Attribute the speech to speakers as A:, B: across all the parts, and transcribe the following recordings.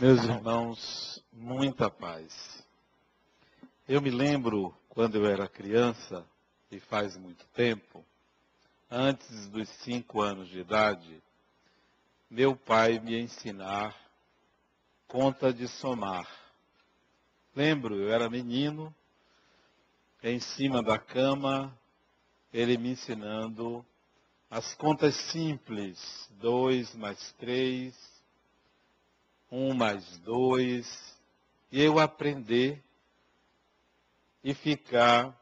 A: Meus irmãos, muita paz. Eu me lembro quando eu era criança, e faz muito tempo, antes dos cinco anos de idade, meu pai me ensinar conta de somar. Lembro, eu era menino, em cima da cama, ele me ensinando as contas simples, dois mais três, um mais dois, e eu aprender e ficar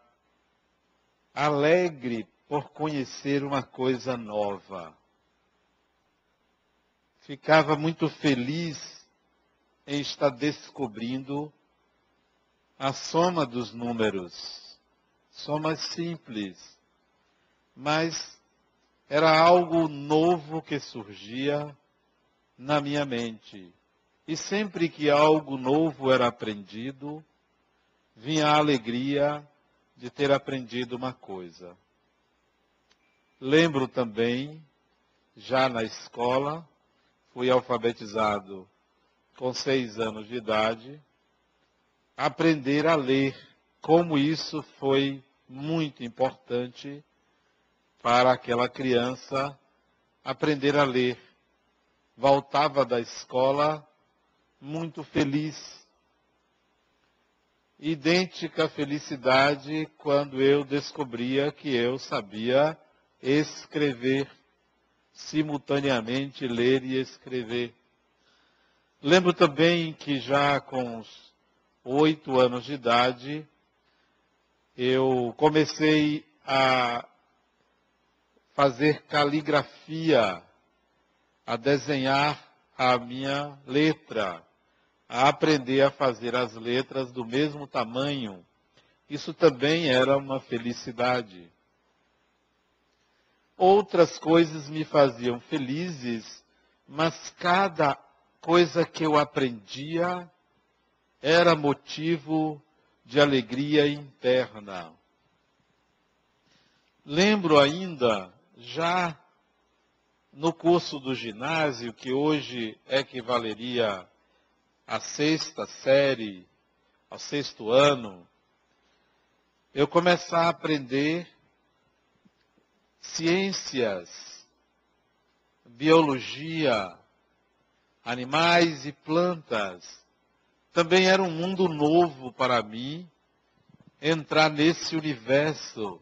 A: alegre por conhecer uma coisa nova. Ficava muito feliz em estar descobrindo a soma dos números. Somas simples, mas era algo novo que surgia na minha mente. E sempre que algo novo era aprendido, vinha a alegria de ter aprendido uma coisa. Lembro também, já na escola, fui alfabetizado com seis anos de idade, aprender a ler, como isso foi muito importante para aquela criança aprender a ler. Voltava da escola muito feliz. Idêntica felicidade quando eu descobria que eu sabia escrever, simultaneamente ler e escrever. Lembro também que já com os oito anos de idade, eu comecei a fazer caligrafia, a desenhar a minha letra a aprender a fazer as letras do mesmo tamanho. Isso também era uma felicidade. Outras coisas me faziam felizes, mas cada coisa que eu aprendia era motivo de alegria interna. Lembro ainda, já no curso do ginásio, que hoje equivaleria a sexta série, ao sexto ano, eu começar a aprender ciências, biologia, animais e plantas. Também era um mundo novo para mim entrar nesse universo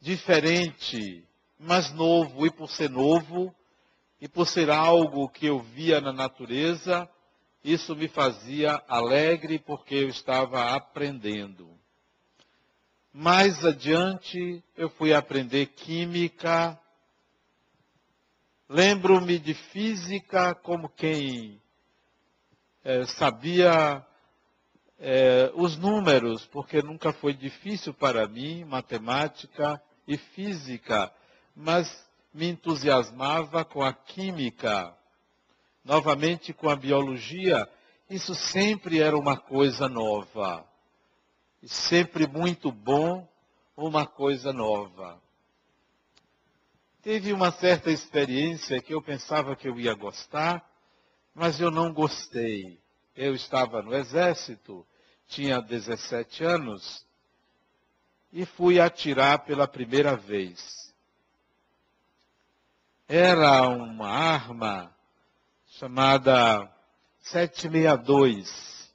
A: diferente, mas novo, e por ser novo, e por ser algo que eu via na natureza, isso me fazia alegre porque eu estava aprendendo. Mais adiante, eu fui aprender química. Lembro-me de física como quem é, sabia é, os números, porque nunca foi difícil para mim, matemática e física, mas me entusiasmava com a química novamente com a biologia, isso sempre era uma coisa nova. E sempre muito bom, uma coisa nova. Teve uma certa experiência que eu pensava que eu ia gostar, mas eu não gostei. Eu estava no exército, tinha 17 anos, e fui atirar pela primeira vez. Era uma arma chamada 762.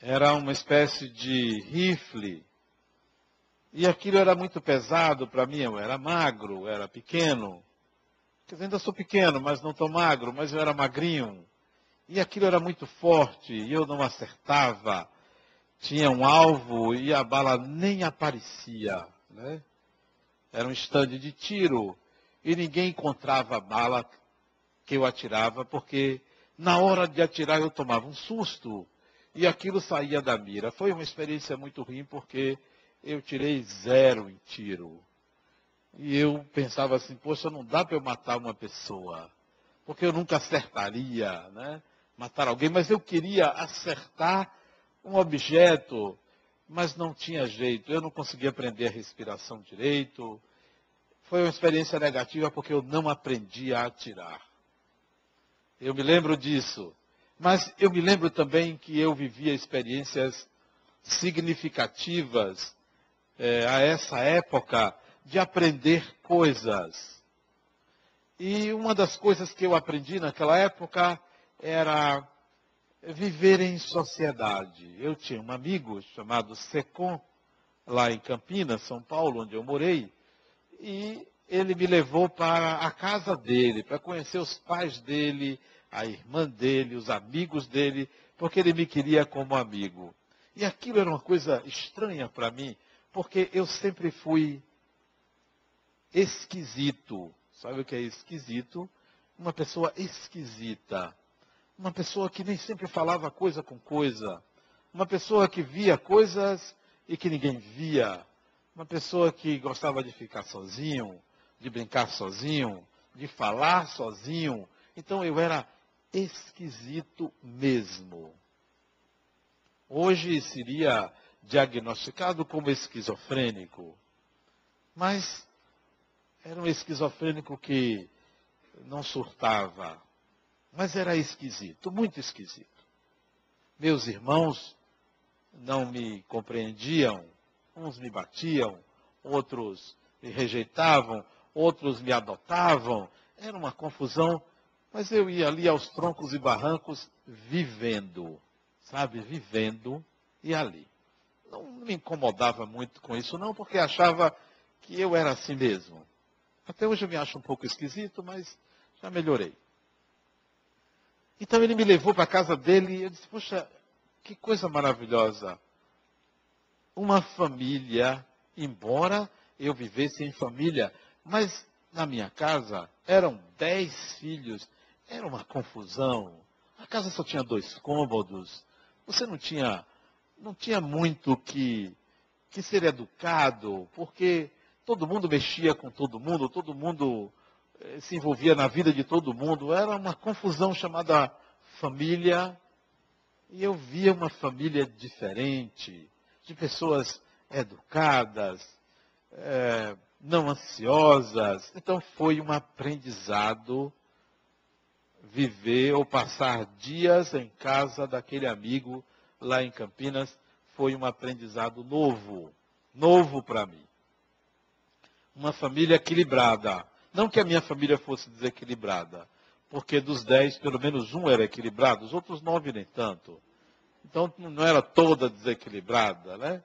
A: Era uma espécie de rifle. E aquilo era muito pesado para mim. Eu era magro, era pequeno. Quer dizer, ainda sou pequeno, mas não estou magro, mas eu era magrinho. E aquilo era muito forte e eu não acertava. Tinha um alvo e a bala nem aparecia. Né? Era um estande de tiro e ninguém encontrava a bala que eu atirava, porque na hora de atirar eu tomava um susto e aquilo saía da mira. Foi uma experiência muito ruim porque eu tirei zero em tiro. E eu pensava assim, poxa, não dá para eu matar uma pessoa, porque eu nunca acertaria, né? Matar alguém, mas eu queria acertar um objeto, mas não tinha jeito. Eu não conseguia aprender a respiração direito, foi uma experiência negativa porque eu não aprendi a atirar. Eu me lembro disso. Mas eu me lembro também que eu vivia experiências significativas é, a essa época de aprender coisas. E uma das coisas que eu aprendi naquela época era viver em sociedade. Eu tinha um amigo chamado Secom, lá em Campinas, São Paulo, onde eu morei, e ele me levou para a casa dele, para conhecer os pais dele, a irmã dele, os amigos dele, porque ele me queria como amigo. E aquilo era uma coisa estranha para mim, porque eu sempre fui esquisito. Sabe o que é esquisito? Uma pessoa esquisita. Uma pessoa que nem sempre falava coisa com coisa. Uma pessoa que via coisas e que ninguém via. Uma pessoa que gostava de ficar sozinho, de brincar sozinho, de falar sozinho. Então eu era esquisito mesmo. Hoje seria diagnosticado como esquizofrênico. Mas era um esquizofrênico que não surtava, mas era esquisito, muito esquisito. Meus irmãos não me compreendiam, uns me batiam, outros me rejeitavam, outros me adotavam. Era uma confusão, mas eu ia ali aos troncos e barrancos vivendo, sabe, vivendo e ali. Não me incomodava muito com isso, não, porque achava que eu era assim mesmo. Até hoje eu me acho um pouco esquisito, mas já melhorei. Então ele me levou para a casa dele e eu disse, puxa, que coisa maravilhosa. Uma família, embora eu vivesse em família, mas na minha casa eram dez filhos, era uma confusão. A casa só tinha dois cômodos. Você não tinha, não tinha muito que, que ser educado, porque todo mundo mexia com todo mundo, todo mundo se envolvia na vida de todo mundo. Era uma confusão chamada família. E eu via uma família diferente, de pessoas educadas, é, não ansiosas. Então foi um aprendizado viver ou passar dias em casa daquele amigo lá em Campinas. Foi um aprendizado novo, novo para mim uma família equilibrada. Não que a minha família fosse desequilibrada, porque dos dez, pelo menos um era equilibrado, os outros nove nem tanto. Então não era toda desequilibrada, né?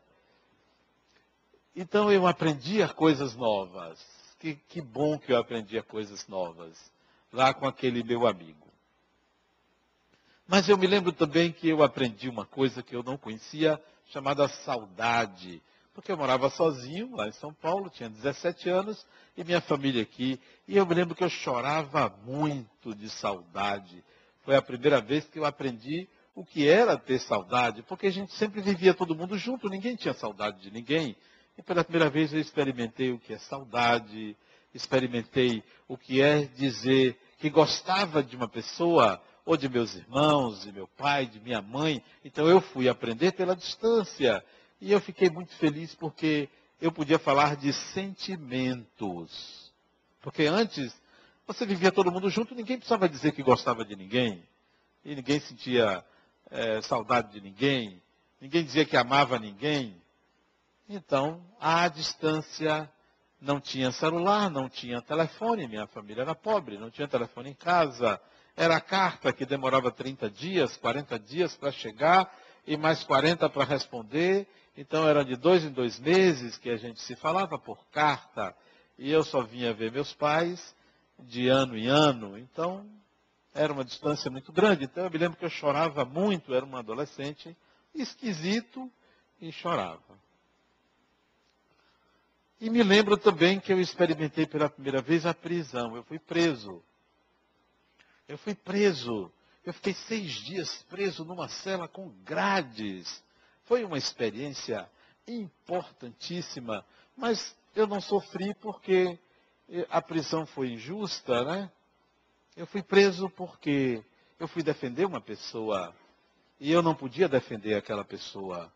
A: Então eu aprendia coisas novas. Que, que bom que eu aprendia coisas novas lá com aquele meu amigo. Mas eu me lembro também que eu aprendi uma coisa que eu não conhecia, chamada saudade porque eu morava sozinho lá em São Paulo, tinha 17 anos, e minha família aqui. E eu me lembro que eu chorava muito de saudade. Foi a primeira vez que eu aprendi o que era ter saudade, porque a gente sempre vivia todo mundo junto, ninguém tinha saudade de ninguém. E pela primeira vez eu experimentei o que é saudade, experimentei o que é dizer que gostava de uma pessoa, ou de meus irmãos, de meu pai, de minha mãe. Então eu fui aprender pela distância. E eu fiquei muito feliz porque eu podia falar de sentimentos. Porque antes, você vivia todo mundo junto, ninguém precisava dizer que gostava de ninguém. E ninguém sentia é, saudade de ninguém. Ninguém dizia que amava ninguém. Então, à distância, não tinha celular, não tinha telefone. Minha família era pobre, não tinha telefone em casa. Era carta que demorava 30 dias, 40 dias para chegar e mais 40 para responder. Então era de dois em dois meses que a gente se falava por carta. E eu só vinha ver meus pais de ano em ano. Então era uma distância muito grande. Então eu me lembro que eu chorava muito, era um adolescente esquisito e chorava. E me lembro também que eu experimentei pela primeira vez a prisão. Eu fui preso. Eu fui preso. Eu fiquei seis dias preso numa cela com grades. Foi uma experiência importantíssima, mas eu não sofri porque a prisão foi injusta, né? Eu fui preso porque eu fui defender uma pessoa e eu não podia defender aquela pessoa.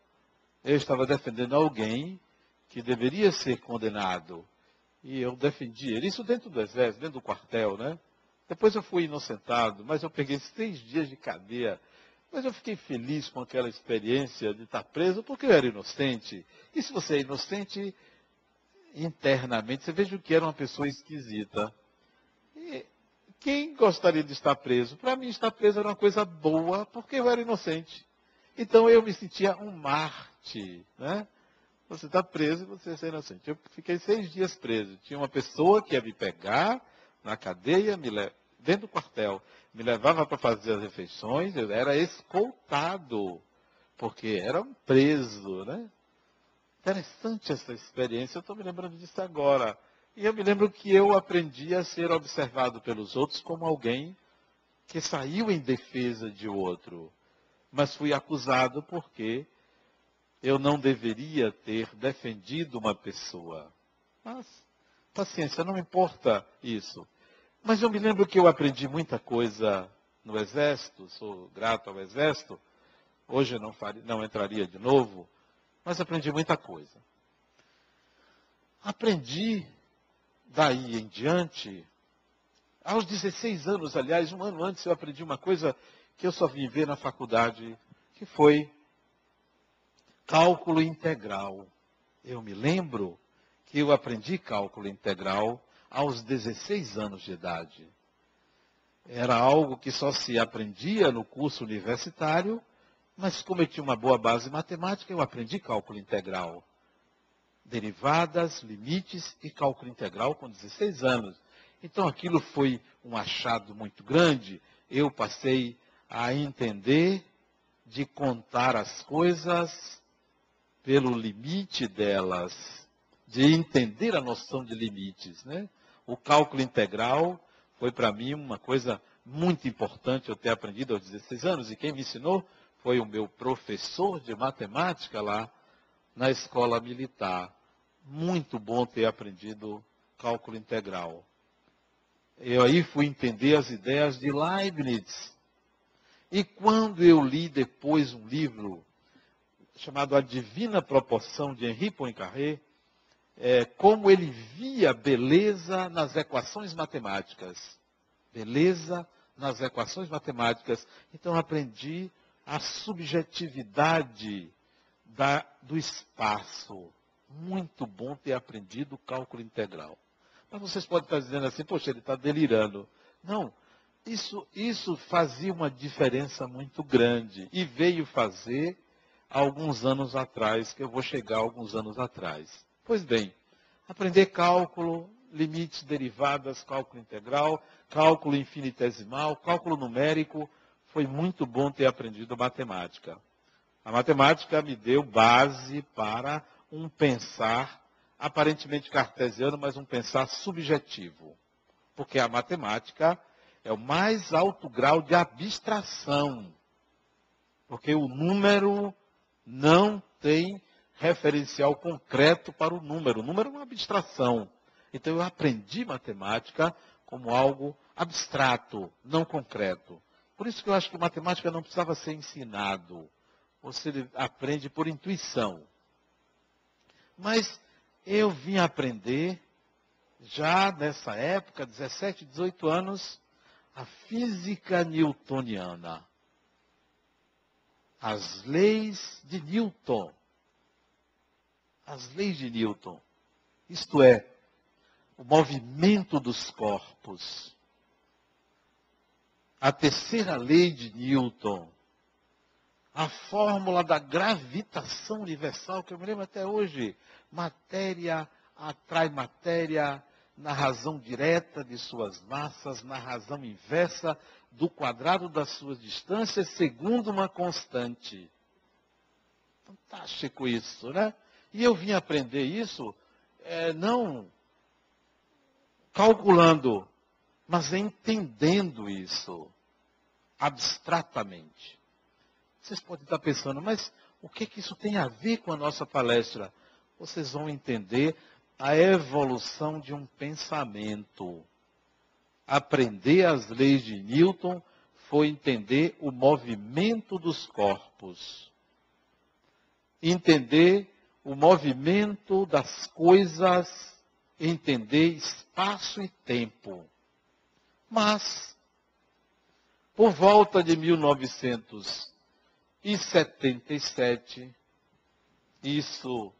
A: Eu estava defendendo alguém que deveria ser condenado. E eu defendi ele. Isso dentro do exército, dentro do quartel, né? Depois eu fui inocentado, mas eu peguei seis dias de cadeia. Mas eu fiquei feliz com aquela experiência de estar preso, porque eu era inocente. E se você é inocente, internamente, você veja que era uma pessoa esquisita. E quem gostaria de estar preso? Para mim, estar preso era uma coisa boa, porque eu era inocente. Então eu me sentia um Marte, né? Você está preso e você é inocente. Eu fiquei seis dias preso. Tinha uma pessoa que ia me pegar na cadeia, me le... dentro do quartel, me levava para fazer as refeições, eu era escoltado, porque era um preso, né? Interessante essa experiência, eu estou me lembrando disso agora. E eu me lembro que eu aprendi a ser observado pelos outros como alguém que saiu em defesa de outro, mas fui acusado porque eu não deveria ter defendido uma pessoa. Mas, paciência, não importa isso. Mas eu me lembro que eu aprendi muita coisa no Exército, sou grato ao Exército. Hoje não, faria, não entraria de novo, mas aprendi muita coisa. Aprendi daí em diante, aos 16 anos, aliás, um ano antes, eu aprendi uma coisa que eu só vim ver na faculdade, que foi cálculo integral. Eu me lembro que eu aprendi cálculo integral aos 16 anos de idade. Era algo que só se aprendia no curso universitário mas como eu tinha uma boa base matemática, eu aprendi cálculo integral. Derivadas, limites e cálculo integral com 16 anos. Então aquilo foi um achado muito grande. Eu passei a entender de contar as coisas pelo limite delas, de entender a noção de limites. Né? O cálculo integral foi para mim uma coisa muito importante eu ter aprendido aos 16 anos. E quem me ensinou foi o meu professor de matemática lá na escola militar. Muito bom ter aprendido cálculo integral. Eu aí fui entender as ideias de Leibniz. E quando eu li depois um livro chamado A Divina Proporção de Henri Poincaré, é, como ele via beleza nas equações matemáticas. Beleza nas equações matemáticas. Então aprendi a subjetividade da, do espaço. Muito bom ter aprendido cálculo integral. Mas vocês podem estar dizendo assim, poxa, ele está delirando. Não, isso, isso fazia uma diferença muito grande. E veio fazer alguns anos atrás, que eu vou chegar alguns anos atrás. Pois bem, aprender cálculo, limites, derivadas, cálculo integral, cálculo infinitesimal, cálculo numérico, foi muito bom ter aprendido matemática. A matemática me deu base para um pensar aparentemente cartesiano, mas um pensar subjetivo. Porque a matemática é o mais alto grau de abstração. Porque o número não tem referencial concreto para o número. O número é uma abstração. Então eu aprendi matemática como algo abstrato, não concreto. Por isso que eu acho que matemática não precisava ser ensinado. Você aprende por intuição. Mas eu vim aprender, já nessa época, 17, 18 anos, a física newtoniana. As leis de Newton. As leis de Newton. Isto é, o movimento dos corpos a terceira lei de Newton, a fórmula da gravitação universal, que eu me lembro até hoje, matéria atrai matéria na razão direta de suas massas, na razão inversa do quadrado das suas distâncias, segundo uma constante. Fantástico isso, né? E eu vim aprender isso é, não calculando mas entendendo isso abstratamente. Vocês podem estar pensando, mas o que, que isso tem a ver com a nossa palestra? Vocês vão entender a evolução de um pensamento. Aprender as leis de Newton foi entender o movimento dos corpos. Entender o movimento das coisas, entender espaço e tempo. Mas, por volta de 1977, isso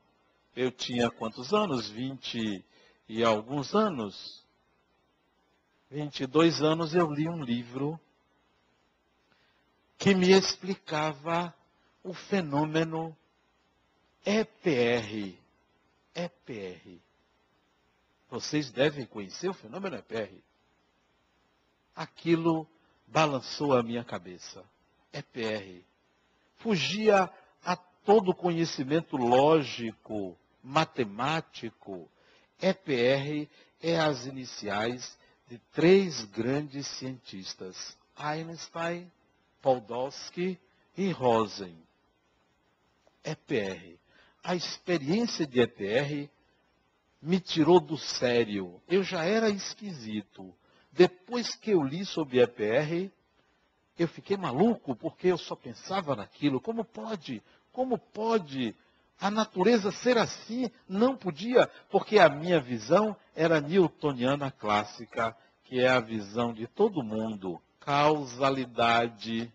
A: eu tinha quantos anos? 20 e alguns anos. 22 anos eu li um livro que me explicava o fenômeno EPR. EPR. Vocês devem conhecer o fenômeno EPR. Aquilo balançou a minha cabeça. EPR. Fugia a todo conhecimento lógico, matemático. EPR é as iniciais de três grandes cientistas: Einstein, Podolsky e Rosen. EPR. A experiência de EPR me tirou do sério. Eu já era esquisito. Depois que eu li sobre EPR, eu fiquei maluco porque eu só pensava naquilo. Como pode? Como pode a natureza ser assim? Não podia, porque a minha visão era newtoniana clássica, que é a visão de todo mundo. Causalidade.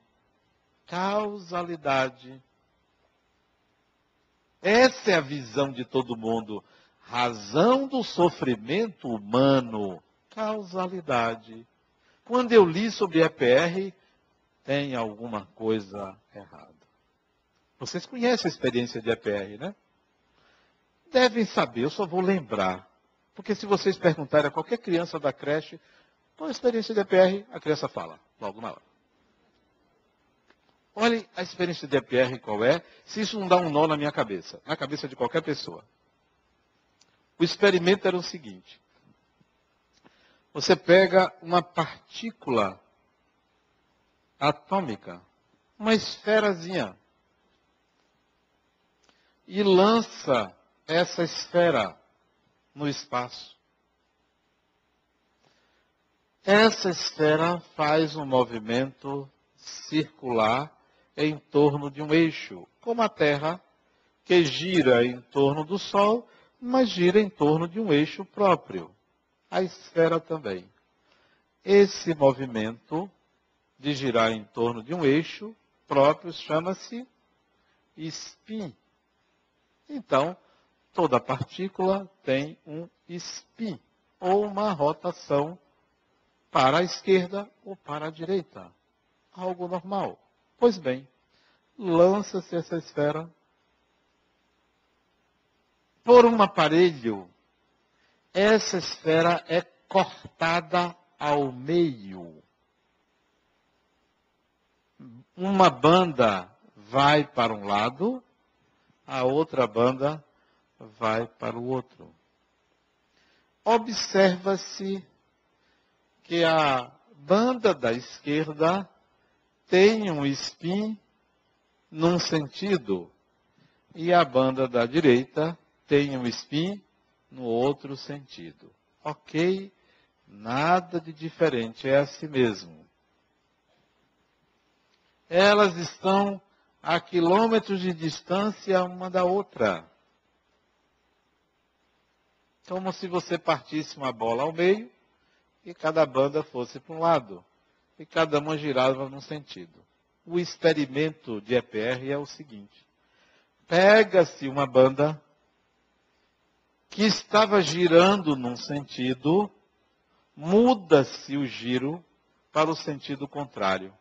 A: Causalidade. Essa é a visão de todo mundo. Razão do sofrimento humano. Causalidade. Quando eu li sobre EPR, tem alguma coisa errada. Vocês conhecem a experiência de EPR, né? Devem saber, eu só vou lembrar. Porque se vocês perguntarem a qualquer criança da creche, qual a experiência de EPR, a criança fala, logo na hora. Olhe a experiência de EPR qual é, se isso não dá um nó na minha cabeça, na cabeça de qualquer pessoa. O experimento era o seguinte: você pega uma partícula atômica, uma esferazinha, e lança essa esfera no espaço. Essa esfera faz um movimento circular em torno de um eixo, como a Terra, que gira em torno do Sol, mas gira em torno de um eixo próprio. A esfera também. Esse movimento de girar em torno de um eixo próprio chama-se spin. Então, toda partícula tem um spin, ou uma rotação para a esquerda ou para a direita. Algo normal. Pois bem, lança-se essa esfera por um aparelho. Essa esfera é cortada ao meio. Uma banda vai para um lado, a outra banda vai para o outro. Observa-se que a banda da esquerda tem um spin num sentido e a banda da direita tem um spin no outro sentido. Ok, nada de diferente, é assim mesmo. Elas estão a quilômetros de distância uma da outra. Como se você partisse uma bola ao meio e cada banda fosse para um lado e cada uma girava num sentido. O experimento de EPR é o seguinte: pega-se uma banda que estava girando num sentido, muda-se o giro para o sentido contrário.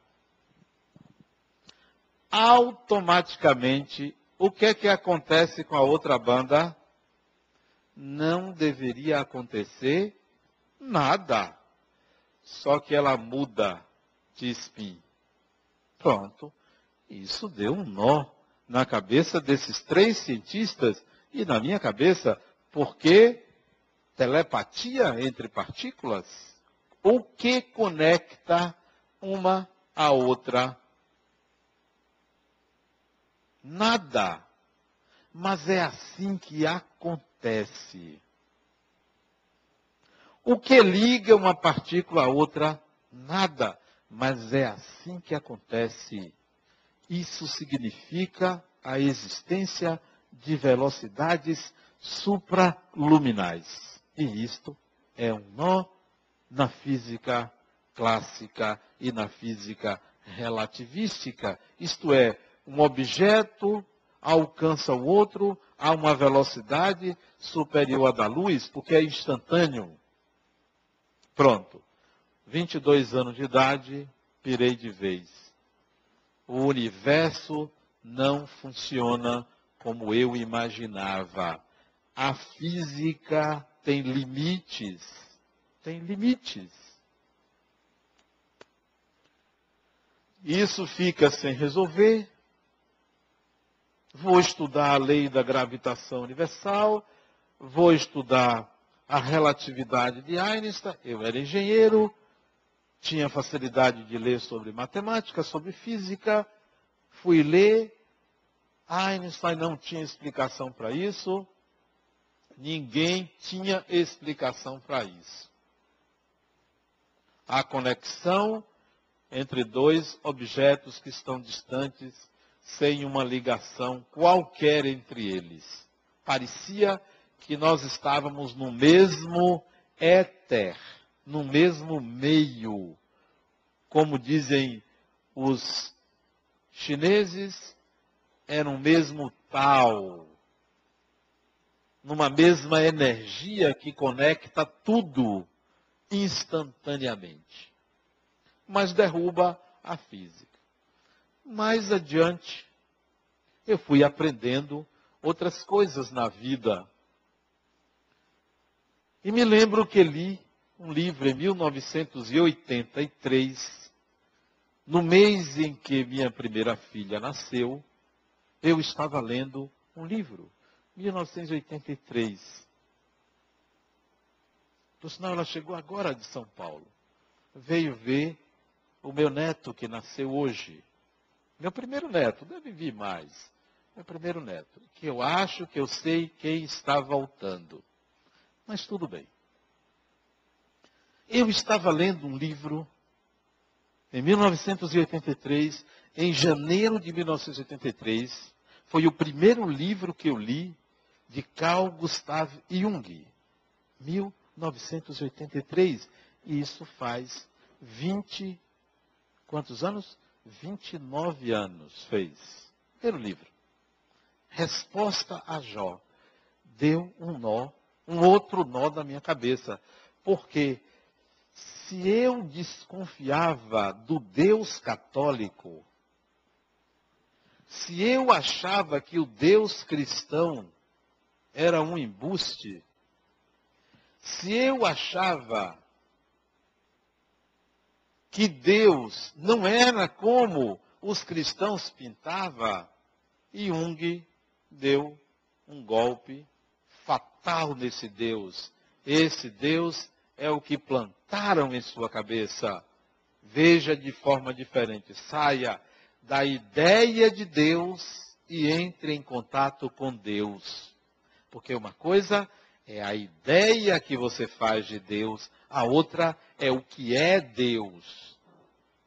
A: Automaticamente, o que é que acontece com a outra banda? Não deveria acontecer nada. Só que ela muda de spin. Pronto. Isso deu um nó na cabeça desses três cientistas e na minha cabeça, porque telepatia entre partículas? O que conecta uma a outra? Nada. Mas é assim que acontece. O que liga uma partícula a outra? Nada. Mas é assim que acontece. Isso significa a existência de velocidades supraluminais. E isto é um nó na física clássica e na física relativística. Isto é, um objeto alcança o outro a uma velocidade superior à da luz, porque é instantâneo. Pronto. 22 anos de idade, pirei de vez. O universo não funciona como eu imaginava. A física tem limites. Tem limites. Isso fica sem resolver. Vou estudar a lei da gravitação universal, vou estudar a relatividade de Einstein. Eu era engenheiro, tinha facilidade de ler sobre matemática, sobre física. Fui ler. Einstein não tinha explicação para isso. Ninguém tinha explicação para isso. A conexão entre dois objetos que estão distantes, sem uma ligação qualquer entre eles. Parecia que nós estávamos no mesmo éter, no mesmo meio. Como dizem os chineses, era um mesmo tal, numa mesma energia que conecta tudo instantaneamente mas derruba a física. Mais adiante, eu fui aprendendo outras coisas na vida. E me lembro que li um livro em 1983, no mês em que minha primeira filha nasceu, eu estava lendo um livro, 1983. Por sinal, ela chegou agora de São Paulo. Veio ver o meu neto que nasceu hoje, meu primeiro neto, deve vir mais, meu primeiro neto, que eu acho que eu sei quem está voltando. Mas tudo bem. Eu estava lendo um livro em 1983, em janeiro de 1983, foi o primeiro livro que eu li de Carl Gustav Jung, 1983, e isso faz 20 Quantos anos? 29 anos fez. Primeiro livro. Resposta a Jó. Deu um nó, um outro nó na minha cabeça. Porque se eu desconfiava do Deus católico, se eu achava que o Deus cristão era um embuste, se eu achava que Deus não era como os cristãos pintavam, e Jung deu um golpe fatal nesse Deus. Esse Deus é o que plantaram em sua cabeça. Veja de forma diferente. Saia da ideia de Deus e entre em contato com Deus. Porque uma coisa é a ideia que você faz de Deus, a outra é o que é Deus.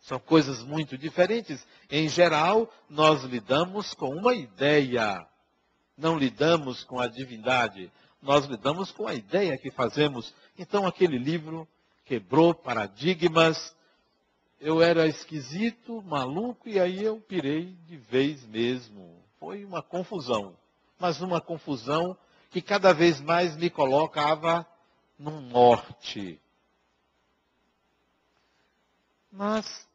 A: São coisas muito diferentes. Em geral, nós lidamos com uma ideia, não lidamos com a divindade, nós lidamos com a ideia que fazemos. Então, aquele livro quebrou paradigmas. Eu era esquisito, maluco, e aí eu pirei de vez mesmo. Foi uma confusão, mas uma confusão que cada vez mais me colocava num norte. Mas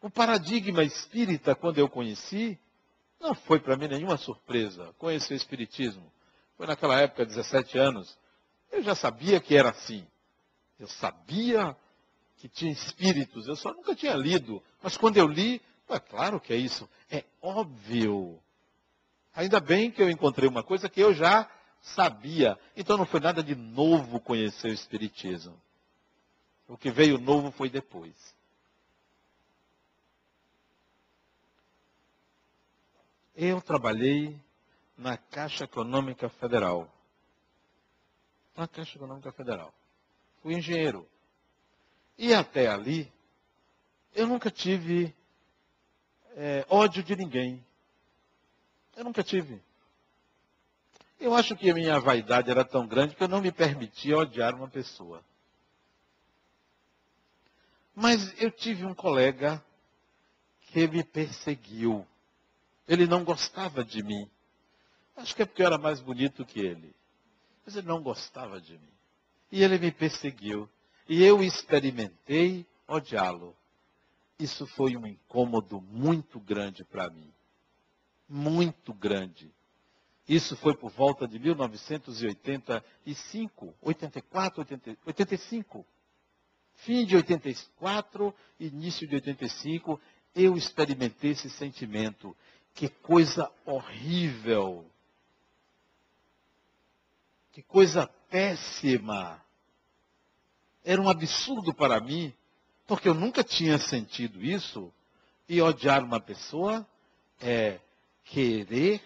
A: o paradigma espírita, quando eu conheci, não foi para mim nenhuma surpresa conhecer o Espiritismo. Foi naquela época, 17 anos. Eu já sabia que era assim. Eu sabia que tinha espíritos, eu só nunca tinha lido. Mas quando eu li, é claro que é isso. É óbvio. Ainda bem que eu encontrei uma coisa que eu já sabia. Então não foi nada de novo conhecer o Espiritismo. O que veio novo foi depois. Eu trabalhei na Caixa Econômica Federal. Na Caixa Econômica Federal. Fui engenheiro. E até ali, eu nunca tive é, ódio de ninguém. Eu nunca tive. Eu acho que a minha vaidade era tão grande que eu não me permitia odiar uma pessoa. Mas eu tive um colega que me perseguiu. Ele não gostava de mim. Acho que é porque eu era mais bonito que ele. Mas ele não gostava de mim. E ele me perseguiu. E eu experimentei odiá-lo. Isso foi um incômodo muito grande para mim. Muito grande. Isso foi por volta de 1985, 84, 80, 85. Fim de 84, início de 85, eu experimentei esse sentimento. Que coisa horrível. Que coisa péssima. Era um absurdo para mim, porque eu nunca tinha sentido isso. E odiar uma pessoa é querer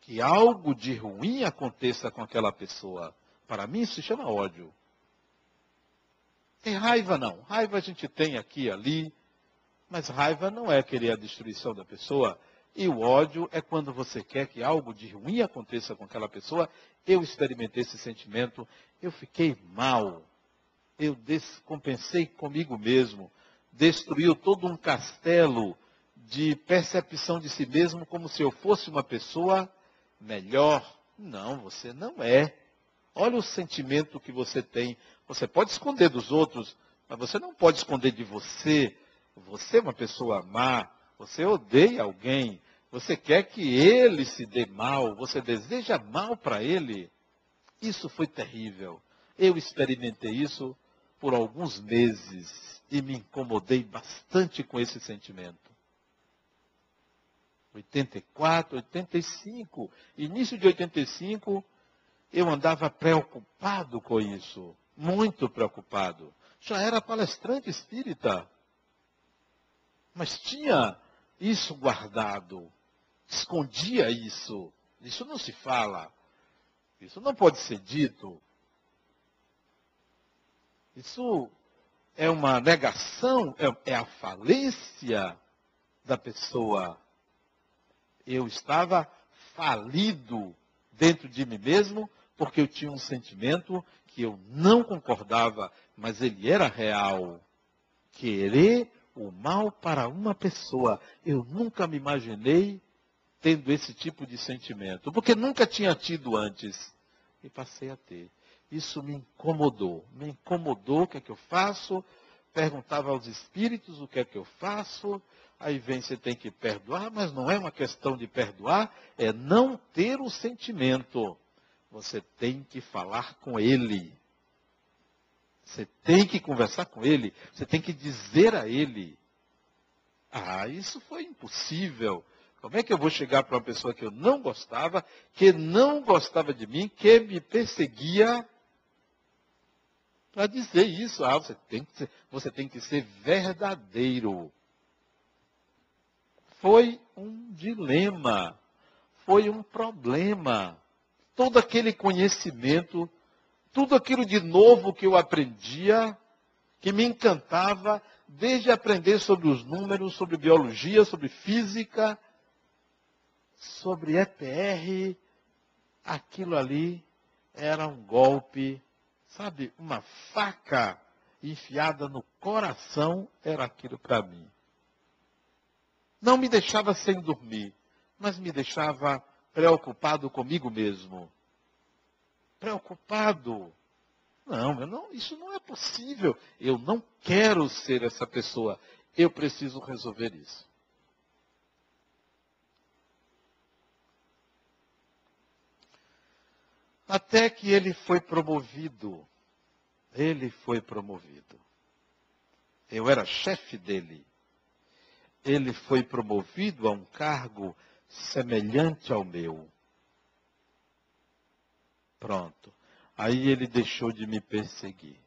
A: que algo de ruim aconteça com aquela pessoa. Para mim, isso se chama ódio. Tem raiva, não. Raiva a gente tem aqui e ali, mas raiva não é querer a destruição da pessoa. E o ódio é quando você quer que algo de ruim aconteça com aquela pessoa. Eu experimentei esse sentimento, eu fiquei mal. Eu descompensei comigo mesmo. Destruiu todo um castelo de percepção de si mesmo como se eu fosse uma pessoa melhor. Não, você não é. Olha o sentimento que você tem. Você pode esconder dos outros, mas você não pode esconder de você. Você é uma pessoa má. Você odeia alguém. Você quer que ele se dê mal. Você deseja mal para ele. Isso foi terrível. Eu experimentei isso por alguns meses e me incomodei bastante com esse sentimento. 84, 85, início de 85, eu andava preocupado com isso, muito preocupado. Já era palestrante espírita, mas tinha isso guardado, escondia isso. Isso não se fala, isso não pode ser dito. Isso é uma negação, é, é a falência da pessoa eu estava falido dentro de mim mesmo, porque eu tinha um sentimento que eu não concordava, mas ele era real. Querer o mal para uma pessoa. Eu nunca me imaginei tendo esse tipo de sentimento, porque nunca tinha tido antes. E passei a ter. Isso me incomodou. Me incomodou o que é que eu faço. Perguntava aos espíritos o que é que eu faço. Aí vem, você tem que perdoar, mas não é uma questão de perdoar, é não ter o sentimento. Você tem que falar com ele. Você tem que conversar com ele. Você tem que dizer a ele. Ah, isso foi impossível. Como é que eu vou chegar para uma pessoa que eu não gostava, que não gostava de mim, que me perseguia, para dizer isso? Ah, você tem que ser, você tem que ser verdadeiro foi um dilema, foi um problema. Todo aquele conhecimento, tudo aquilo de novo que eu aprendia, que me encantava, desde aprender sobre os números, sobre biologia, sobre física, sobre EPR, aquilo ali era um golpe, sabe, uma faca enfiada no coração era aquilo para mim não me deixava sem dormir, mas me deixava preocupado comigo mesmo. Preocupado. Não, não, isso não é possível. Eu não quero ser essa pessoa. Eu preciso resolver isso. Até que ele foi promovido. Ele foi promovido. Eu era chefe dele ele foi promovido a um cargo semelhante ao meu. Pronto. Aí ele deixou de me perseguir.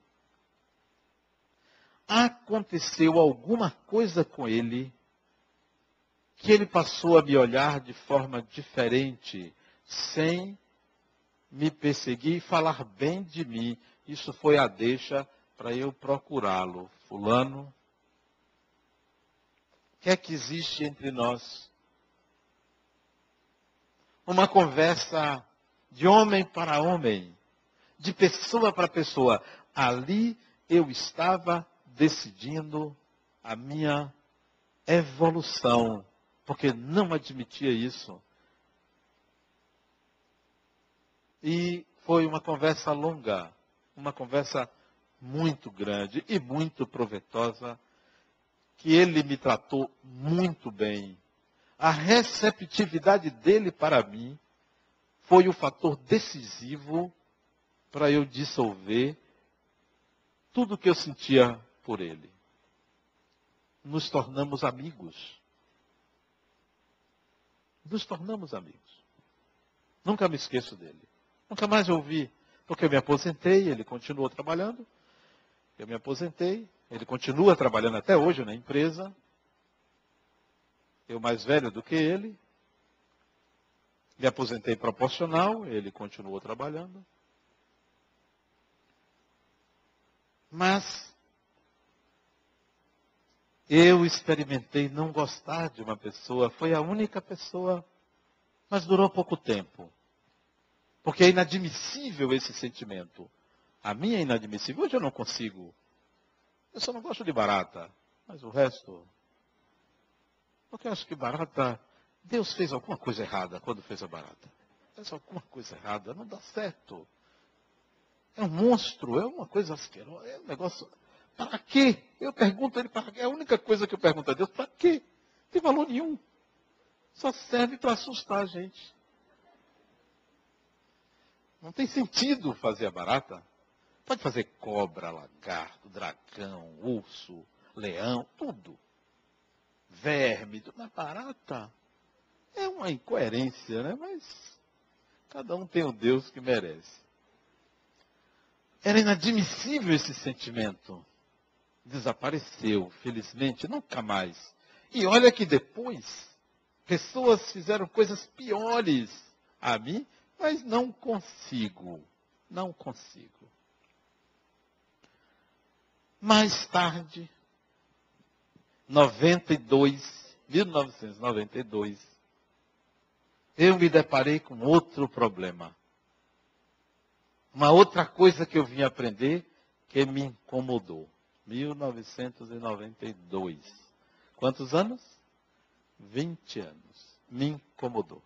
A: Aconteceu alguma coisa com ele que ele passou a me olhar de forma diferente, sem me perseguir e falar bem de mim. Isso foi a deixa para eu procurá-lo. Fulano, que é que existe entre nós? Uma conversa de homem para homem, de pessoa para pessoa. Ali eu estava decidindo a minha evolução, porque não admitia isso. E foi uma conversa longa, uma conversa muito grande e muito proveitosa, que ele me tratou muito bem. A receptividade dele para mim foi o fator decisivo para eu dissolver tudo que eu sentia por ele. Nos tornamos amigos. Nos tornamos amigos. Nunca me esqueço dele. Nunca mais ouvi, porque eu me aposentei, ele continuou trabalhando. Eu me aposentei, ele continua trabalhando até hoje na empresa. Eu mais velho do que ele. Me aposentei proporcional, ele continuou trabalhando. Mas eu experimentei não gostar de uma pessoa, foi a única pessoa, mas durou pouco tempo. Porque é inadmissível esse sentimento. A minha é inadmissível. Hoje eu não consigo. Eu só não gosto de barata. Mas o resto. Porque eu acho que barata. Deus fez alguma coisa errada quando fez a barata. Fez alguma coisa errada. Não dá certo. É um monstro. É uma coisa asquerosa. É um negócio. Para quê? Eu pergunto a ele para quê. É a única coisa que eu pergunto a Deus. Para quê? Não tem valor nenhum. Só serve para assustar a gente. Não tem sentido fazer a barata. Pode fazer cobra, lagarto, dragão, urso, leão, tudo. Verme, tudo. Mas barata é uma incoerência, né? Mas cada um tem o Deus que merece. Era inadmissível esse sentimento. Desapareceu, felizmente, nunca mais. E olha que depois, pessoas fizeram coisas piores a mim mas não consigo. Não consigo. Mais tarde, 92, 1992, eu me deparei com outro problema. Uma outra coisa que eu vim aprender que me incomodou. 1992. Quantos anos? 20 anos. Me incomodou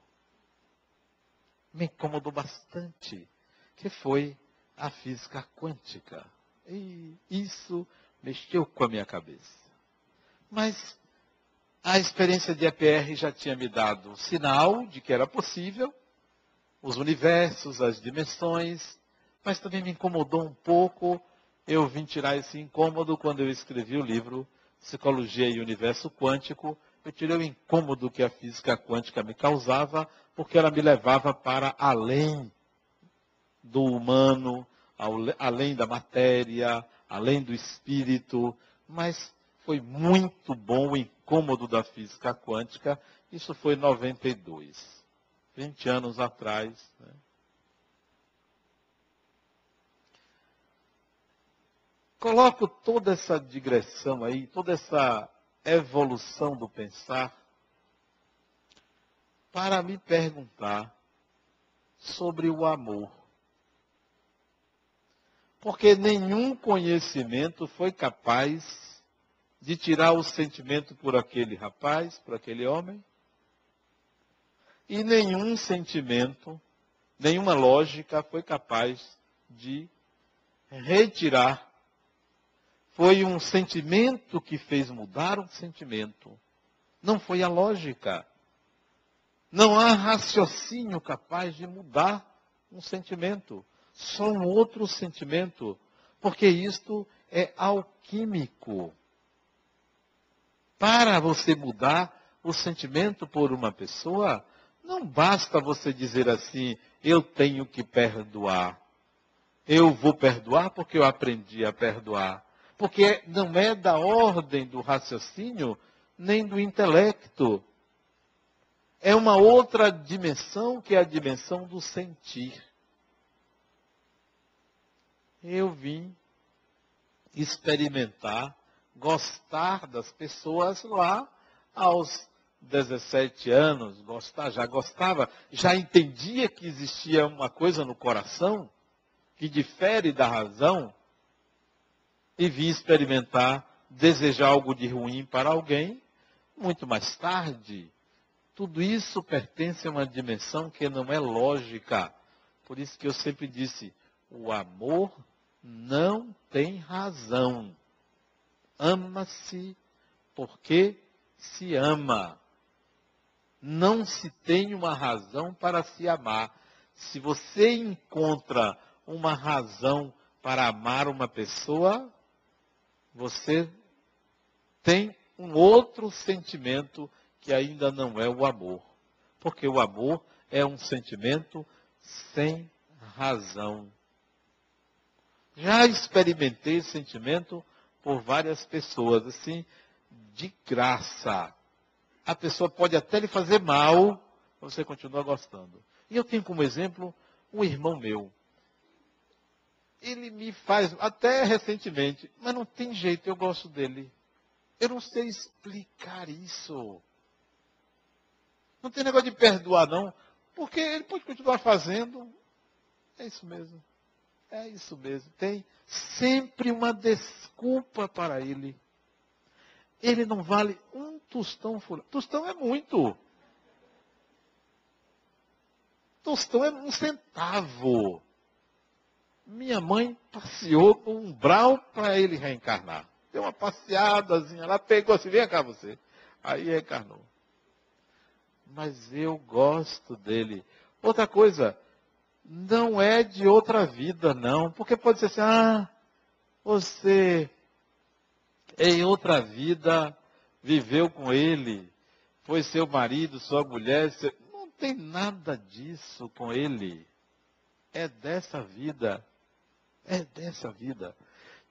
A: me incomodou bastante, que foi a física quântica. E isso mexeu com a minha cabeça. Mas a experiência de EPR já tinha me dado sinal de que era possível, os universos, as dimensões, mas também me incomodou um pouco. Eu vim tirar esse incômodo quando eu escrevi o livro Psicologia e Universo Quântico. Eu tirei o incômodo que a física quântica me causava porque ela me levava para além do humano, além da matéria, além do espírito, mas foi muito bom o incômodo da física quântica. Isso foi em 92, 20 anos atrás. Né? Coloco toda essa digressão aí, toda essa evolução do pensar para me perguntar sobre o amor. Porque nenhum conhecimento foi capaz de tirar o sentimento por aquele rapaz, por aquele homem. E nenhum sentimento, nenhuma lógica foi capaz de retirar. Foi um sentimento que fez mudar um sentimento. Não foi a lógica. Não há raciocínio capaz de mudar um sentimento. Só um outro sentimento. Porque isto é alquímico. Para você mudar o sentimento por uma pessoa, não basta você dizer assim, eu tenho que perdoar. Eu vou perdoar porque eu aprendi a perdoar. Porque não é da ordem do raciocínio nem do intelecto é uma outra dimensão que é a dimensão do sentir. Eu vim experimentar, gostar das pessoas lá aos 17 anos, gostar, já gostava, já entendia que existia uma coisa no coração que difere da razão. e vim experimentar desejar algo de ruim para alguém muito mais tarde. Tudo isso pertence a uma dimensão que não é lógica. Por isso que eu sempre disse: o amor não tem razão. Ama-se porque se ama. Não se tem uma razão para se amar. Se você encontra uma razão para amar uma pessoa, você tem um outro sentimento que ainda não é o amor. Porque o amor é um sentimento sem razão. Já experimentei sentimento por várias pessoas, assim, de graça. A pessoa pode até lhe fazer mal, você continua gostando. E eu tenho como exemplo um irmão meu. Ele me faz, até recentemente, mas não tem jeito, eu gosto dele. Eu não sei explicar isso. Não tem negócio de perdoar, não, porque ele pode continuar fazendo. É isso mesmo. É isso mesmo. Tem sempre uma desculpa para ele. Ele não vale um tostão furado. Tostão é muito. Tostão é um centavo. Minha mãe passeou no umbral para ele reencarnar. Deu uma passeadazinha lá, pegou assim, vem cá você. Aí reencarnou. Mas eu gosto dele. Outra coisa, não é de outra vida, não. Porque pode ser assim, ah, você em outra vida viveu com ele, foi seu marido, sua mulher. Seu... Não tem nada disso com ele. É dessa vida. É dessa vida.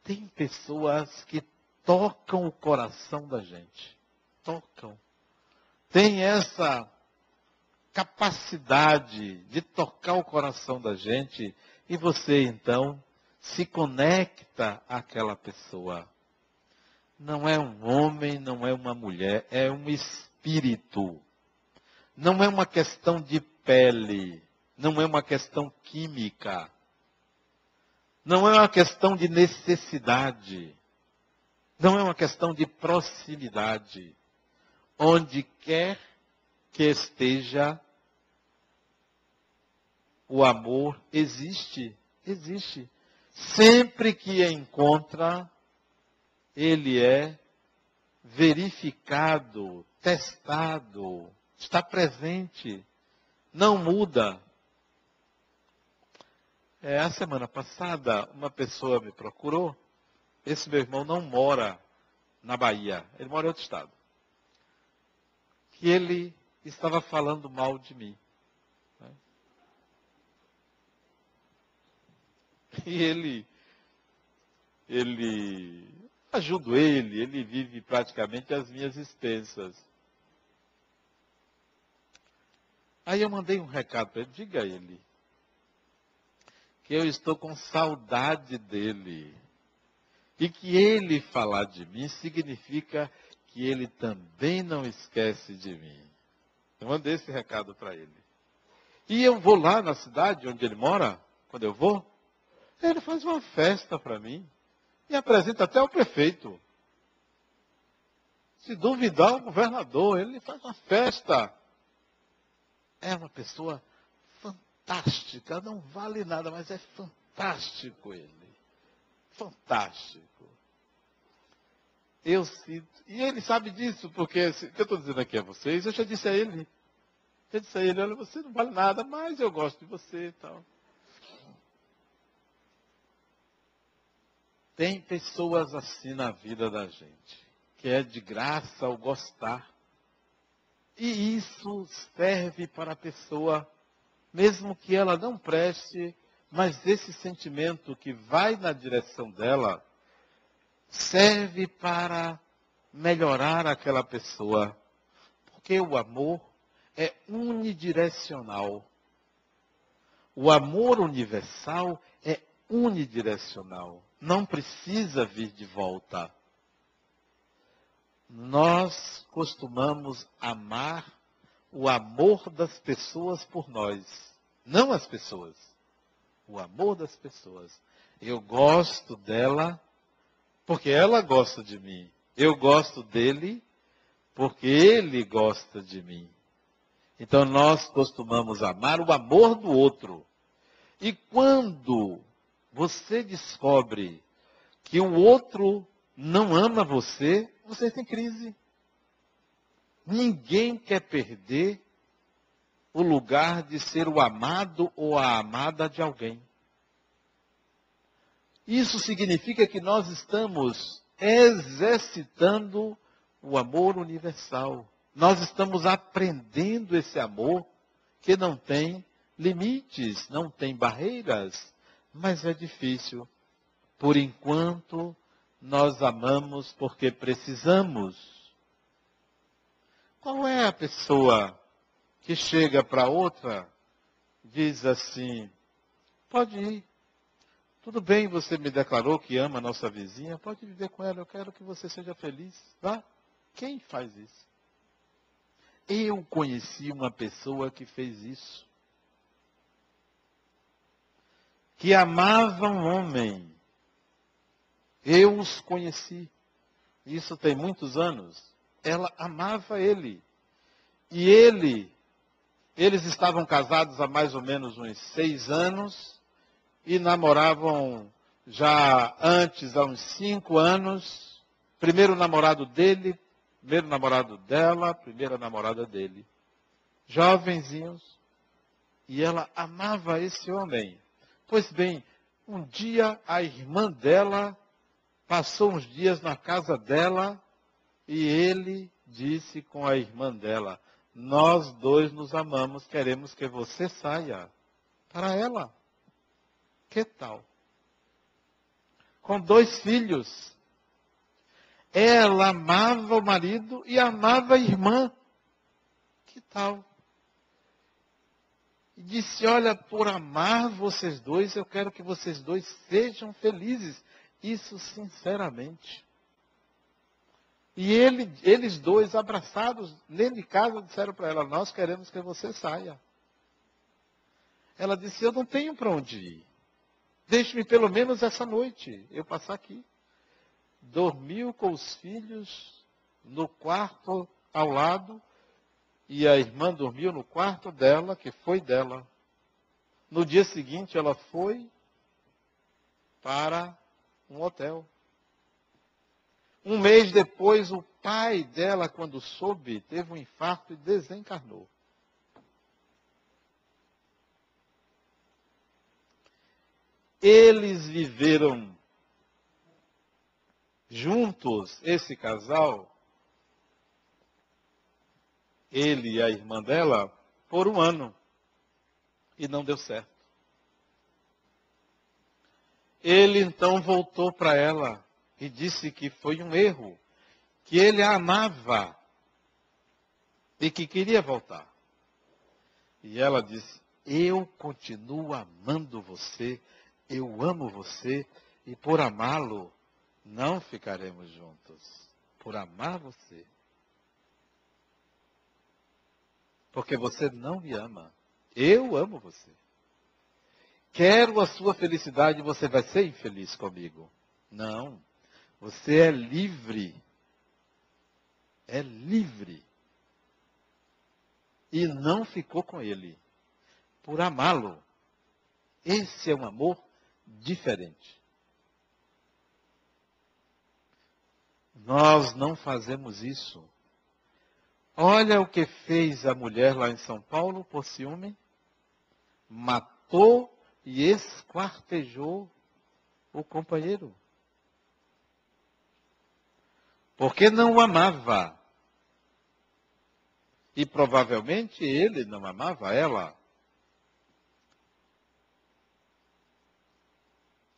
A: Tem pessoas que tocam o coração da gente. Tocam. Tem essa capacidade de tocar o coração da gente e você então se conecta àquela pessoa. Não é um homem, não é uma mulher, é um espírito. Não é uma questão de pele, não é uma questão química. Não é uma questão de necessidade. Não é uma questão de proximidade. Onde quer que esteja o amor existe, existe. Sempre que encontra, ele é verificado, testado, está presente, não muda. É, a semana passada, uma pessoa me procurou. Esse meu irmão não mora na Bahia, ele mora em outro estado. Que ele estava falando mal de mim. E ele, ele, ajudo ele, ele vive praticamente as minhas expensas. Aí eu mandei um recado para ele, diga a ele que eu estou com saudade dele. E que ele falar de mim significa que ele também não esquece de mim. Eu mandei esse recado para ele. E eu vou lá na cidade onde ele mora, quando eu vou, ele faz uma festa para mim e apresenta até o prefeito. Se duvidar, o governador, ele faz uma festa. É uma pessoa fantástica, não vale nada, mas é fantástico ele. Fantástico. Eu sinto. E ele sabe disso, porque o que eu estou dizendo aqui a vocês, eu já disse a ele. Eu disse a ele, olha, você não vale nada, mas eu gosto de você e tal. Tem pessoas assim na vida da gente, que é de graça o gostar. E isso serve para a pessoa, mesmo que ela não preste, mas esse sentimento que vai na direção dela, serve para melhorar aquela pessoa. Porque o amor é unidirecional. O amor universal é unidirecional não precisa vir de volta. Nós costumamos amar o amor das pessoas por nós, não as pessoas. O amor das pessoas. Eu gosto dela porque ela gosta de mim. Eu gosto dele porque ele gosta de mim. Então nós costumamos amar o amor do outro. E quando você descobre que o outro não ama você, você tem crise. Ninguém quer perder o lugar de ser o amado ou a amada de alguém. Isso significa que nós estamos exercitando o amor universal. Nós estamos aprendendo esse amor que não tem limites, não tem barreiras, mas é difícil. Por enquanto, nós amamos porque precisamos. Qual é a pessoa que chega para outra, diz assim: pode ir. Tudo bem, você me declarou que ama a nossa vizinha, pode viver com ela, eu quero que você seja feliz. Vá. Quem faz isso? Eu conheci uma pessoa que fez isso. Que amava um homem. Eu os conheci. Isso tem muitos anos. Ela amava ele. E ele, eles estavam casados há mais ou menos uns seis anos e namoravam já antes, há uns cinco anos. Primeiro namorado dele, primeiro namorado dela, primeira namorada dele. Jovenzinhos. E ela amava esse homem. Pois bem, um dia a irmã dela passou uns dias na casa dela e ele disse com a irmã dela: Nós dois nos amamos, queremos que você saia. Para ela. Que tal? Com dois filhos. Ela amava o marido e amava a irmã. Que tal? E disse: Olha, por amar vocês dois, eu quero que vocês dois sejam felizes. Isso sinceramente. E ele, eles dois, abraçados, dentro de casa, disseram para ela: Nós queremos que você saia. Ela disse: Eu não tenho para onde ir. Deixe-me pelo menos essa noite eu passar aqui. Dormiu com os filhos no quarto ao lado e a irmã dormiu no quarto dela, que foi dela. No dia seguinte, ela foi para um hotel. Um mês depois, o pai dela, quando soube, teve um infarto e desencarnou. Eles viveram juntos, esse casal, ele e a irmã dela, por um ano. E não deu certo. Ele então voltou para ela e disse que foi um erro, que ele a amava e que queria voltar. E ela disse: Eu continuo amando você, eu amo você, e por amá-lo, não ficaremos juntos. Por amar você. Porque você não me ama. Eu amo você. Quero a sua felicidade, você vai ser infeliz comigo. Não. Você é livre. É livre. E não ficou com ele. Por amá-lo. Esse é um amor diferente. Nós não fazemos isso. Olha o que fez a mulher lá em São Paulo por ciúme. Matou e esquartejou o companheiro. Porque não o amava. E provavelmente ele não amava ela.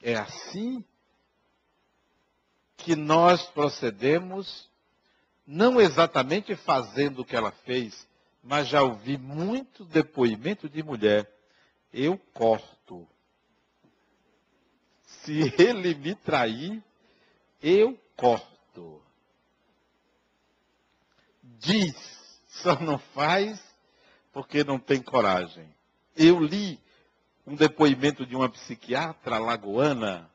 A: É assim que nós procedemos, não exatamente fazendo o que ela fez, mas já ouvi muito depoimento de mulher eu corto. Se ele me trair, eu corto. Diz, só não faz porque não tem coragem. Eu li um depoimento de uma psiquiatra lagoana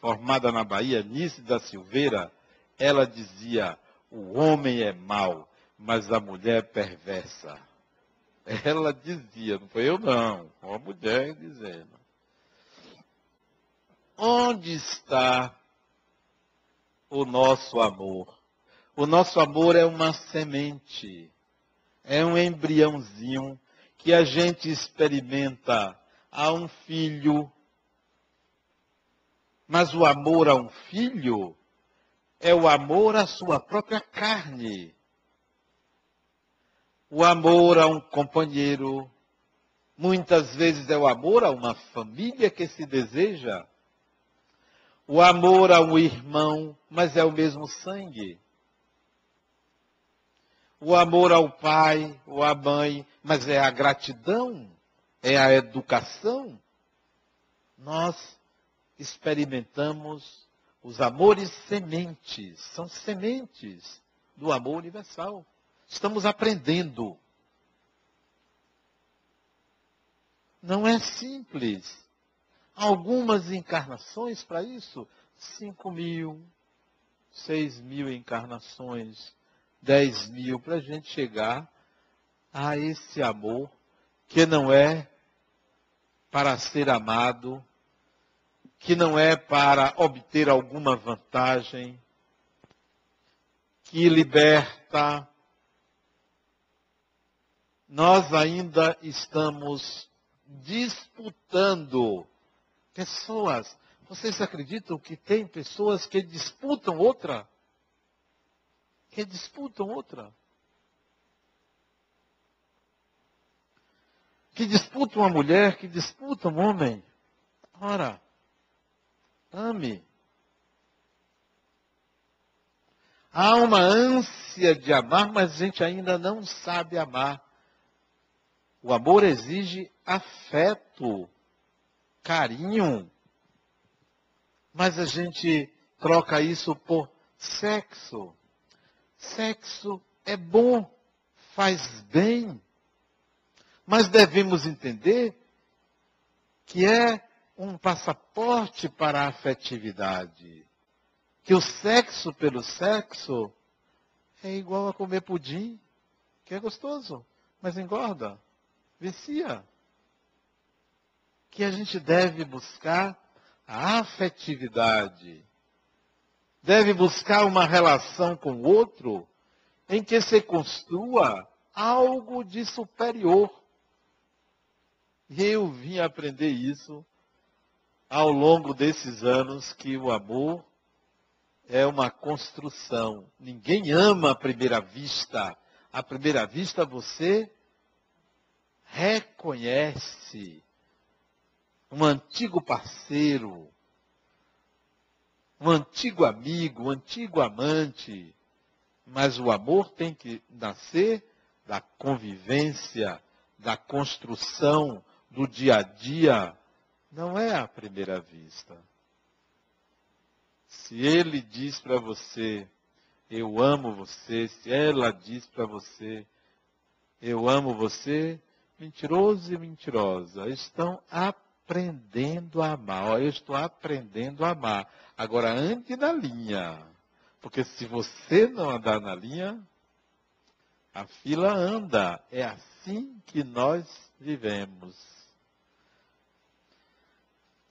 A: formada na Bahia, Nice da Silveira, ela dizia: o homem é mau, mas a mulher é perversa. Ela dizia, não foi eu não, uma mulher dizendo. Onde está o nosso amor? O nosso amor é uma semente, é um embriãozinho que a gente experimenta a um filho. Mas o amor a um filho é o amor à sua própria carne. O amor a um companheiro. Muitas vezes é o amor a uma família que se deseja. O amor a um irmão, mas é o mesmo sangue. O amor ao pai ou à mãe, mas é a gratidão, é a educação. Nós experimentamos os amores sementes, são sementes do amor universal. Estamos aprendendo. Não é simples. Algumas encarnações para isso, cinco mil, seis mil encarnações, dez mil, para a gente chegar a esse amor que não é para ser amado, que não é para obter alguma vantagem, que liberta. Nós ainda estamos disputando pessoas. Vocês acreditam que tem pessoas que disputam outra? Que disputam outra? Que disputam uma mulher, que disputam um homem? Ora, Ame. Há uma ânsia de amar, mas a gente ainda não sabe amar. O amor exige afeto, carinho. Mas a gente troca isso por sexo. Sexo é bom, faz bem. Mas devemos entender que é um passaporte para a afetividade. Que o sexo pelo sexo é igual a comer pudim, que é gostoso, mas engorda, vicia. Que a gente deve buscar a afetividade. Deve buscar uma relação com o outro em que se construa algo de superior. E eu vim aprender isso ao longo desses anos que o amor é uma construção. Ninguém ama à primeira vista. À primeira vista você reconhece um antigo parceiro, um antigo amigo, um antigo amante. Mas o amor tem que nascer da convivência, da construção, do dia a dia não é à primeira vista. Se ele diz para você, eu amo você, se ela diz para você, eu amo você, mentiroso e mentirosa estão aprendendo a amar. eu estou aprendendo a amar. Agora ande na linha. Porque se você não andar na linha, a fila anda. É assim que nós vivemos.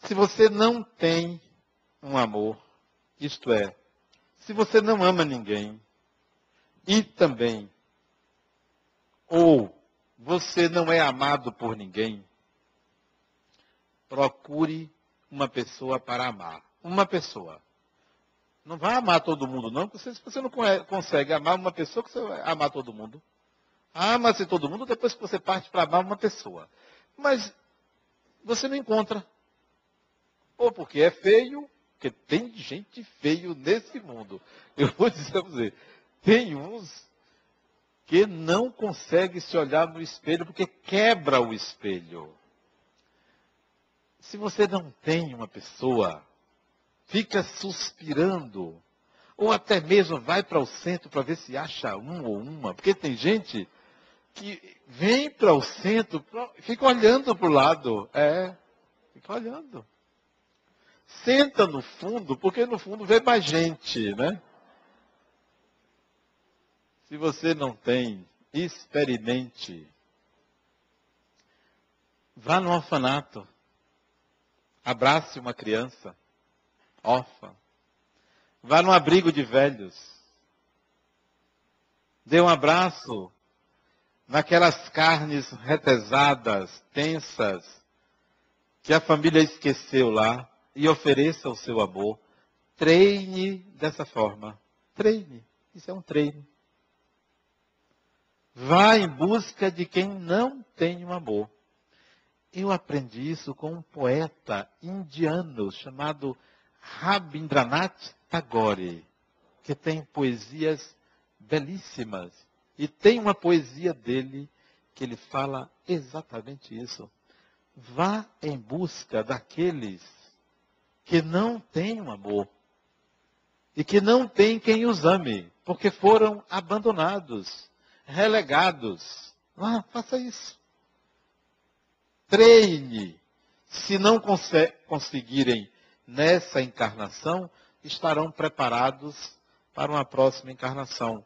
A: Se você não tem um amor, isto é, se você não ama ninguém, e também, ou você não é amado por ninguém, procure uma pessoa para amar. Uma pessoa. Não vai amar todo mundo, não, porque se você não consegue amar uma pessoa, que você vai amar todo mundo. Ama-se todo mundo depois que você parte para amar uma pessoa. Mas você não encontra. Ou porque é feio, porque tem gente feio nesse mundo. Eu vou dizer você, tem uns que não consegue se olhar no espelho porque quebra o espelho. Se você não tem uma pessoa, fica suspirando, ou até mesmo vai para o centro para ver se acha um ou uma, porque tem gente que vem para o centro, fica olhando para o lado, é, fica olhando. Senta no fundo, porque no fundo vê mais gente, né? Se você não tem, experimente. Vá no orfanato. Abrace uma criança órfã. Vá no abrigo de velhos. Dê um abraço naquelas carnes retesadas, tensas, que a família esqueceu lá e ofereça o seu amor. Treine dessa forma. Treine. Isso é um treino. Vá em busca de quem não tem um amor. Eu aprendi isso com um poeta indiano chamado Rabindranath Tagore, que tem poesias belíssimas. E tem uma poesia dele que ele fala exatamente isso. Vá em busca daqueles que não têm um amor e que não têm quem os ame, porque foram abandonados, relegados. Vá, faça isso. Treine. Se não conseguirem nessa encarnação, estarão preparados para uma próxima encarnação.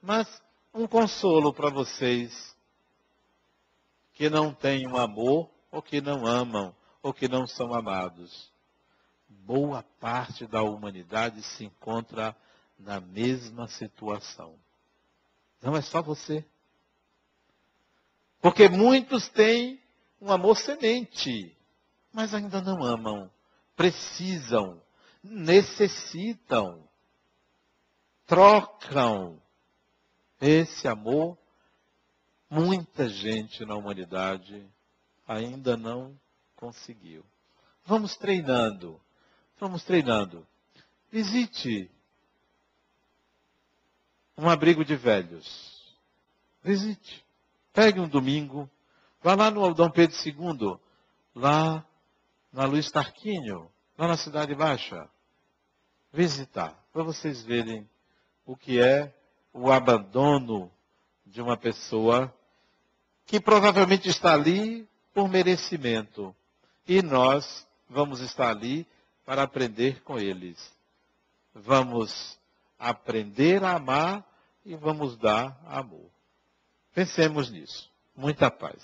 A: Mas um consolo para vocês que não têm um amor, ou que não amam, ou que não são amados. Boa parte da humanidade se encontra na mesma situação. Não é só você. Porque muitos têm um amor semente, mas ainda não amam, precisam, necessitam, trocam esse amor, muita gente na humanidade ainda não conseguiu. Vamos treinando, vamos treinando. Visite um abrigo de velhos. Visite. Pegue um domingo, vá lá no Dom Pedro II, lá na Luiz Tarquínio, lá na Cidade Baixa. Visitar, para vocês verem o que é o abandono de uma pessoa que provavelmente está ali por merecimento. E nós vamos estar ali para aprender com eles. Vamos aprender a amar e vamos dar amor. Pensemos nisso. Muita paz.